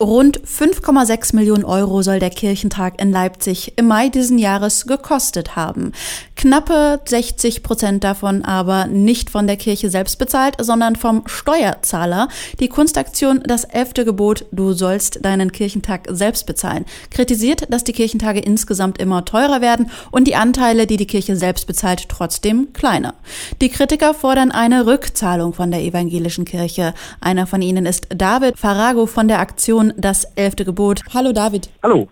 Rund 5,6 Millionen Euro soll der Kirchentag in Leipzig im Mai diesen Jahres gekostet haben. Knappe 60 Prozent davon aber nicht von der Kirche selbst bezahlt, sondern vom Steuerzahler. Die Kunstaktion Das elfte Gebot, du sollst deinen Kirchentag selbst bezahlen, kritisiert, dass die Kirchentage insgesamt immer teurer werden und die Anteile, die die Kirche selbst bezahlt, trotzdem kleiner. Die Kritiker fordern eine Rückzahlung von der evangelischen Kirche. Einer von ihnen ist David Farago von der Aktion Aktion Das elfte Gebot. Hallo David. Hallo.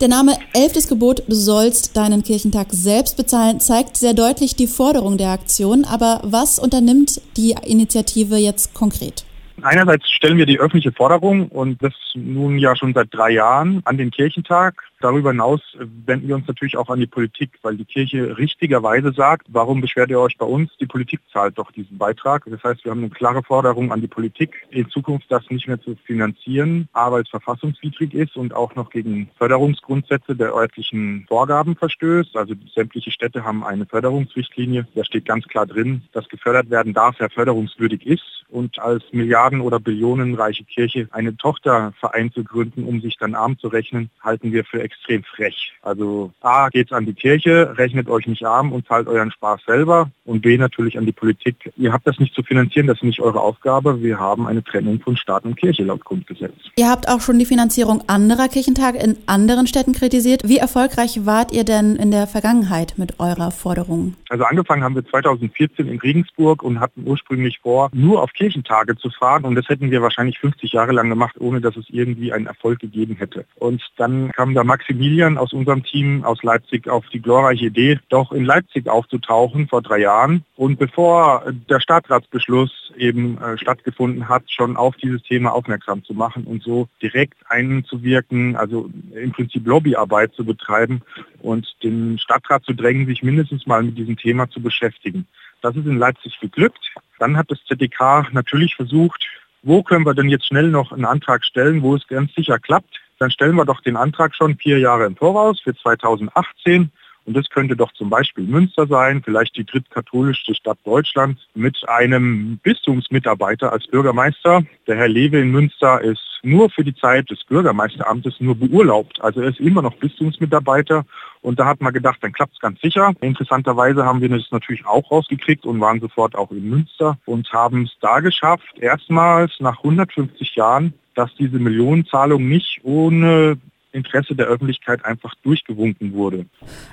Der Name Elftes Gebot, du sollst deinen Kirchentag selbst bezahlen, zeigt sehr deutlich die Forderung der Aktion. Aber was unternimmt die Initiative jetzt konkret? Einerseits stellen wir die öffentliche Forderung und das nun ja schon seit drei Jahren an den Kirchentag. Darüber hinaus wenden wir uns natürlich auch an die Politik, weil die Kirche richtigerweise sagt, warum beschwert ihr euch bei uns? Die Politik zahlt doch diesen Beitrag. Das heißt, wir haben eine klare Forderung an die Politik, in Zukunft das nicht mehr zu finanzieren, a, weil es verfassungswidrig ist und auch noch gegen Förderungsgrundsätze der örtlichen Vorgaben verstößt. Also sämtliche Städte haben eine Förderungsrichtlinie. Da steht ganz klar drin, dass gefördert werden darf, wer förderungswürdig ist. Und als Milliarden- oder Billionenreiche Kirche eine Tochterverein zu gründen, um sich dann arm zu rechnen, halten wir für extrem frech. Also A geht es an die Kirche, rechnet euch nicht arm und zahlt euren Spaß selber und B natürlich an die Politik. Ihr habt das nicht zu finanzieren, das ist nicht eure Aufgabe. Wir haben eine Trennung von Staat und Kirche laut Grundgesetz. Ihr habt auch schon die Finanzierung anderer Kirchentage in anderen Städten kritisiert. Wie erfolgreich wart ihr denn in der Vergangenheit mit eurer Forderung? Also angefangen haben wir 2014 in Regensburg und hatten ursprünglich vor, nur auf Kirchentage zu fahren und das hätten wir wahrscheinlich 50 Jahre lang gemacht, ohne dass es irgendwie einen Erfolg gegeben hätte. Und dann kam da Maximilian aus unserem Team aus Leipzig auf die glorreiche Idee, doch in Leipzig aufzutauchen vor drei Jahren. Und bevor der Stadtratsbeschluss eben äh, stattgefunden hat, schon auf dieses Thema aufmerksam zu machen und so direkt einzuwirken, also im Prinzip Lobbyarbeit zu betreiben und den Stadtrat zu drängen, sich mindestens mal mit diesem Thema zu beschäftigen. Das ist in Leipzig geglückt. Dann hat das ZDK natürlich versucht, wo können wir denn jetzt schnell noch einen Antrag stellen, wo es ganz sicher klappt dann stellen wir doch den Antrag schon vier Jahre im Voraus für 2018. Und das könnte doch zum Beispiel Münster sein, vielleicht die drittkatholischste Stadt Deutschlands, mit einem Bistumsmitarbeiter als Bürgermeister. Der Herr Lewe in Münster ist nur für die Zeit des Bürgermeisteramtes nur beurlaubt. Also er ist immer noch Bistumsmitarbeiter. Und da hat man gedacht, dann klappt es ganz sicher. Interessanterweise haben wir das natürlich auch rausgekriegt und waren sofort auch in Münster und haben es da geschafft, erstmals nach 150 Jahren dass diese Millionenzahlung nicht ohne Interesse der Öffentlichkeit einfach durchgewunken wurde.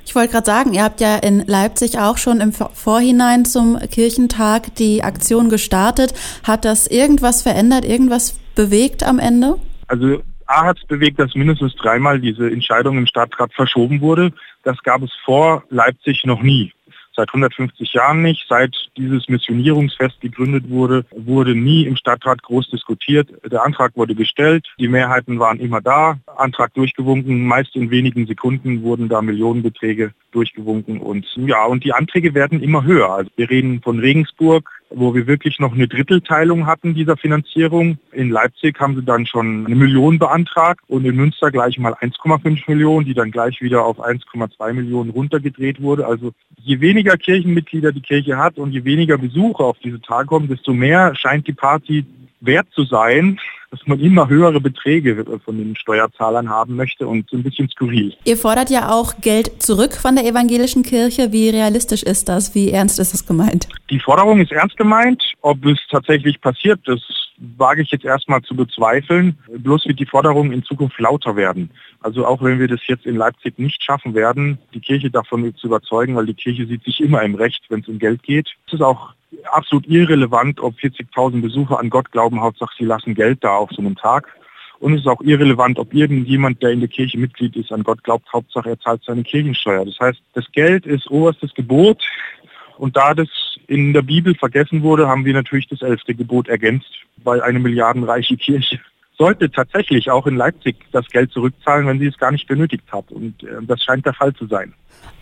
Ich wollte gerade sagen, ihr habt ja in Leipzig auch schon im Vorhinein zum Kirchentag die Aktion gestartet. Hat das irgendwas verändert, irgendwas bewegt am Ende? Also A hat es bewegt, dass mindestens dreimal diese Entscheidung im Stadtrat verschoben wurde. Das gab es vor Leipzig noch nie seit 150 Jahren nicht. Seit dieses Missionierungsfest gegründet wurde, wurde nie im Stadtrat groß diskutiert. Der Antrag wurde gestellt, die Mehrheiten waren immer da, Antrag durchgewunken, meist in wenigen Sekunden wurden da Millionenbeträge durchgewunken und ja, und die Anträge werden immer höher. Also wir reden von Regensburg, wo wir wirklich noch eine Drittelteilung hatten dieser Finanzierung. In Leipzig haben sie dann schon eine Million beantragt und in Münster gleich mal 1,5 Millionen, die dann gleich wieder auf 1,2 Millionen runtergedreht wurde. Also je weniger Kirchenmitglieder die Kirche hat und je weniger Besucher auf diese Tage kommen, desto mehr scheint die Party wert zu sein, dass man immer höhere Beträge von den Steuerzahlern haben möchte und so ein bisschen skurril. Ihr fordert ja auch Geld zurück von der evangelischen Kirche. Wie realistisch ist das? Wie ernst ist das gemeint? Die Forderung ist ernst gemeint. Ob es tatsächlich passiert, das wage ich jetzt erstmal zu bezweifeln. Bloß wird die Forderung in Zukunft lauter werden. Also auch wenn wir das jetzt in Leipzig nicht schaffen werden, die Kirche davon zu überzeugen, weil die Kirche sieht sich immer im Recht, wenn es um Geld geht. Es ist auch absolut irrelevant, ob 40.000 Besucher an Gott glauben, Hauptsache sie lassen Geld da auf so einem Tag. Und es ist auch irrelevant, ob irgendjemand, der in der Kirche Mitglied ist, an Gott glaubt, Hauptsache er zahlt seine Kirchensteuer. Das heißt, das Geld ist oberstes Gebot. Und da das in der Bibel vergessen wurde, haben wir natürlich das elfte Gebot ergänzt, weil eine milliardenreiche Kirche sollte tatsächlich auch in Leipzig das Geld zurückzahlen, wenn sie es gar nicht benötigt hat. Und äh, das scheint der Fall zu sein.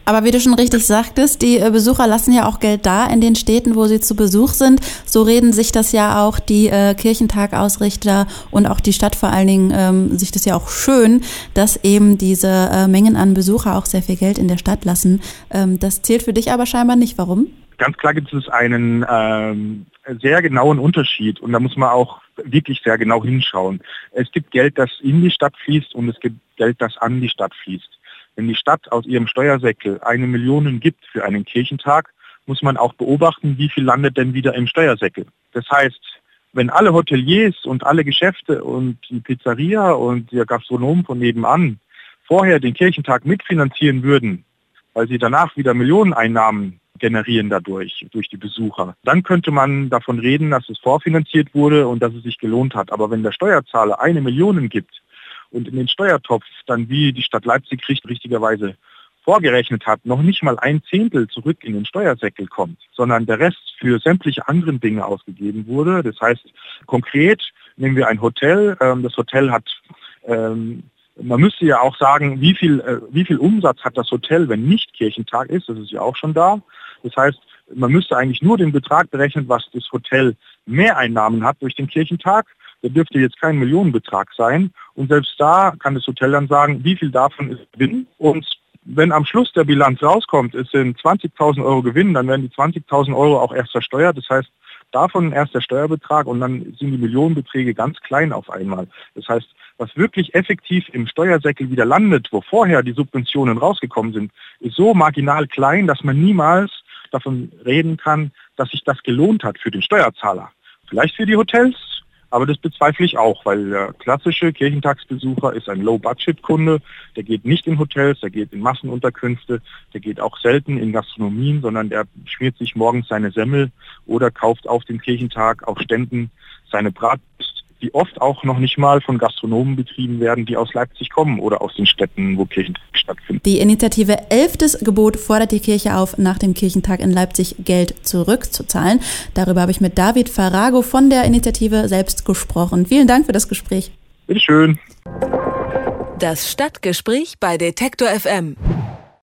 Aber wie du schon richtig sagtest, die äh, Besucher lassen ja auch Geld da in den Städten, wo sie zu Besuch sind. So reden sich das ja auch die äh, Kirchentagausrichter und auch die Stadt vor allen Dingen ähm, sich das ja auch schön, dass eben diese äh, Mengen an Besucher auch sehr viel Geld in der Stadt lassen. Ähm, das zählt für dich aber scheinbar nicht. Warum? Ganz klar gibt es einen ähm, sehr genauen Unterschied und da muss man auch wirklich sehr genau hinschauen. Es gibt Geld, das in die Stadt fließt und es gibt Geld, das an die Stadt fließt. Wenn die Stadt aus ihrem Steuersäckel eine Million gibt für einen Kirchentag, muss man auch beobachten, wie viel landet denn wieder im Steuersäckel. Das heißt, wenn alle Hoteliers und alle Geschäfte und die Pizzeria und der Gastronom von nebenan vorher den Kirchentag mitfinanzieren würden, weil sie danach wieder Millioneneinnahmen generieren dadurch, durch die Besucher. Dann könnte man davon reden, dass es vorfinanziert wurde und dass es sich gelohnt hat. Aber wenn der Steuerzahler eine Million gibt und in den Steuertopf dann, wie die Stadt Leipzig richtigerweise vorgerechnet hat, noch nicht mal ein Zehntel zurück in den Steuersäckel kommt, sondern der Rest für sämtliche anderen Dinge ausgegeben wurde. Das heißt, konkret nehmen wir ein Hotel. Ähm, das Hotel hat, ähm, man müsste ja auch sagen, wie viel, äh, wie viel Umsatz hat das Hotel, wenn nicht Kirchentag ist. Das ist ja auch schon da. Das heißt, man müsste eigentlich nur den Betrag berechnen, was das Hotel Mehreinnahmen hat durch den Kirchentag. Der dürfte jetzt kein Millionenbetrag sein. Und selbst da kann das Hotel dann sagen, wie viel davon ist Gewinn. Und wenn am Schluss der Bilanz rauskommt, es sind 20.000 Euro Gewinn, dann werden die 20.000 Euro auch erst versteuert. Das heißt, davon erst der Steuerbetrag und dann sind die Millionenbeträge ganz klein auf einmal. Das heißt, was wirklich effektiv im Steuersäckel wieder landet, wo vorher die Subventionen rausgekommen sind, ist so marginal klein, dass man niemals davon reden kann, dass sich das gelohnt hat für den Steuerzahler. Vielleicht für die Hotels, aber das bezweifle ich auch, weil der klassische Kirchentagsbesucher ist ein Low-Budget-Kunde. Der geht nicht in Hotels, der geht in Massenunterkünfte, der geht auch selten in Gastronomien, sondern der schmiert sich morgens seine Semmel oder kauft auf dem Kirchentag auf Ständen seine Bratwurst die oft auch noch nicht mal von Gastronomen betrieben werden, die aus Leipzig kommen oder aus den Städten, wo Kirchentag stattfinden. Die Initiative Elftes Gebot fordert die Kirche auf, nach dem Kirchentag in Leipzig Geld zurückzuzahlen. Darüber habe ich mit David Farago von der Initiative selbst gesprochen. Vielen Dank für das Gespräch. Bitte schön. Das Stadtgespräch bei Detektor FM.